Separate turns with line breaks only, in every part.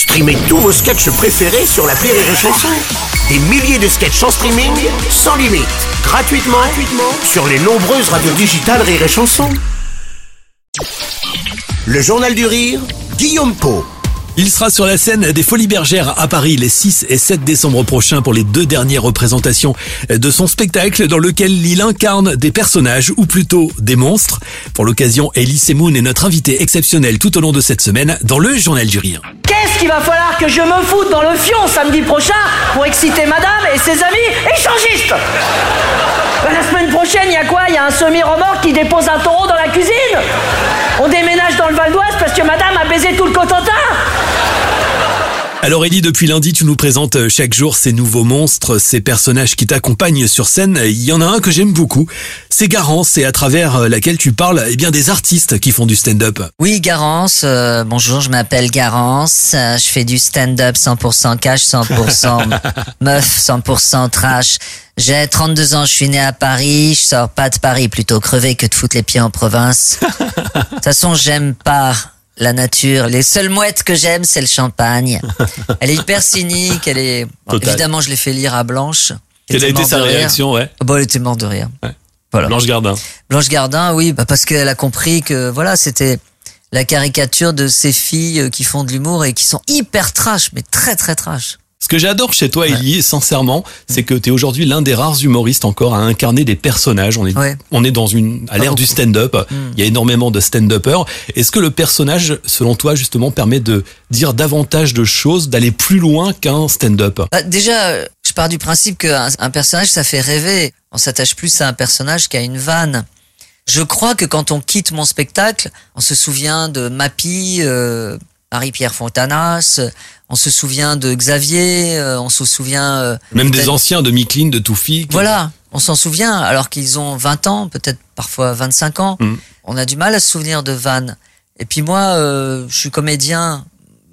Streamez tous vos sketchs préférés sur la Rire et Chanson. Des milliers de sketchs en streaming, sans limite, gratuitement, gratuitement sur les nombreuses radios digitales Rire et Chanson. Le Journal du Rire, Guillaume Po.
Il sera sur la scène des Folies Bergères à Paris les 6 et 7 décembre prochains pour les deux dernières représentations de son spectacle dans lequel il incarne des personnages ou plutôt des monstres. Pour l'occasion, Ellie Moon est notre invité exceptionnel tout au long de cette semaine dans le Journal du Rire.
Qu'il va falloir que je me foute dans le fion samedi prochain pour exciter madame et ses amis échangistes. Ben, La semaine prochaine, il y a quoi? Il y a un semi-remorque qui dépose un taureau dans la cuisine. On déménage dans le Val d'Oise parce que madame a baisé tout le Cotentin
Alors Ellie, depuis lundi, tu nous présentes euh, chaque jour ces nouveaux monstres, ces personnages qui t'accompagnent sur scène. Il y en a un que j'aime beaucoup, c'est Garance, et à travers euh, laquelle tu parles eh bien des artistes qui font du stand-up.
Oui, Garance. euh, bonjour, je m'appelle Garance. euh, je fais du stand-up 100% cash, 100% meuf, 100% trash. J'ai 32 ans, je suis né à Paris. Je sors pas de Paris, plutôt crevé que de foutre les pieds en province. De toute façon, j'aime pas la nature. Les seules mouettes que j'aime, c'est le champagne. Elle est hyper cynique. Elle est. bon, évidemment, je l'ai fait lire à Blanche.
Quelle a été sa réaction, ouais
Bon, elle était morte de rire.
Ouais.
Voilà.
Blanche Gardin.
Blanche Gardin, oui, bah parce qu'elle a compris que voilà, c'était la caricature de ces filles euh, qui font de l'humour et qui sont hyper trash, mais très très trash.
Ce que j'adore chez toi, Ellie, sincèrement, c'est que tu es aujourd'hui l'un des rares humoristes encore à incarner des personnages. On est,
Ouais.
on est dans une, à l'ère du stand-up.
Mm.
Il y a énormément de stand-uppers. Est-ce que le personnage, selon toi, justement, permet de dire davantage de choses, d'aller plus loin qu'un stand-up?
Bah, déjà, euh, je pars du principe qu'un un personnage, ça fait rêver. On s'attache plus à un personnage qu'à une vanne. Je crois que quand on quitte mon spectacle, on se souvient de Mappy, euh, Marie-Pierre Fontanas, on se souvient de Xavier, euh, on se souvient... euh,
Même des anciens de Miklin, de Toufi.
Voilà, on s'en souvient, alors qu'ils ont 20 ans, peut-être parfois 25 ans.
Mm.
On a du mal à se souvenir de Van. Et puis moi, euh, je suis comédien,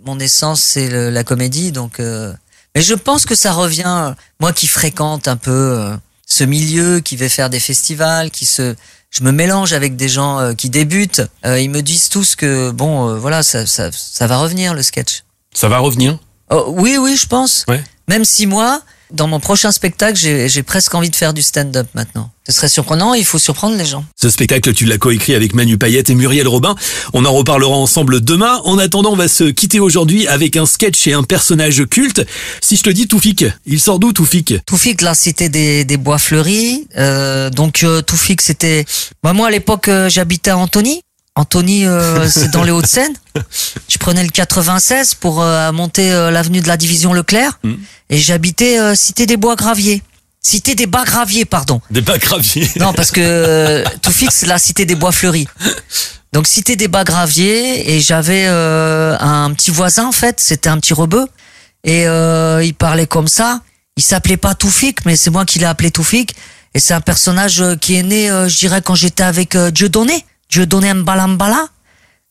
mon essence c'est la comédie, donc... euh, Mais je pense que ça revient, moi qui fréquente un peu euh, ce milieu, qui vais faire des festivals, qui se... Je me mélange avec des gens euh, qui débutent. Euh, ils me disent tous que, bon, euh, voilà, ça, ça, ça va revenir le sketch.
Ça va revenir?
Oh, oui, oui, je pense.
Ouais.
Même si moi, dans mon prochain spectacle, j'ai presque envie de faire du stand-up maintenant. Ce serait surprenant, il faut surprendre les gens.
Ce spectacle, tu l'as coécrit avec Manu Payette et Muriel Robin. On en reparlera ensemble demain. En attendant, on va se quitter aujourd'hui avec un sketch et un personnage culte. Si je te dis Toufik, il sort d'où Toufik?
Toufik, la cité des, des bois fleuris. Euh, donc euh, Toufik, c'était... Bah, moi, à l'époque, euh, j'habitais à Antony. Antony, euh, c'est dans les Hauts-de-Seine. Je prenais le 96 pour euh, monter euh, l'avenue de la Division Leclerc.
Mm.
Et j'habitais euh, cité des bois graviers. Cité des bas graviers, pardon.
Des pas graviers.
Non, parce que euh, Toufik, c'est la cité des bois fleuris. Donc cité des bas graviers et j'avais euh, un petit voisin en fait, c'était un petit rebeu et euh, il parlait comme ça. Il s'appelait pas Toufik, mais c'est moi qui l'ai appelé Toufik et c'est un personnage qui est né, euh, je dirais, quand j'étais avec euh, Dieudonné, Dieudonné Mbala Mbala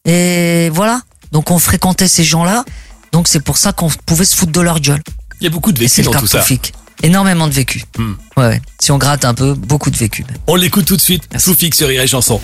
et voilà. Donc on fréquentait ces gens-là. Donc c'est pour ça qu'on pouvait se foutre de leur gueule.
Il y a beaucoup de vécu dans tout ça.
Énormément de vécu.
Hmm.
Ouais. Si on gratte un peu, beaucoup de vécu.
On l'écoute tout de suite.
Merci.
Sur Chanson.
Rire et chanson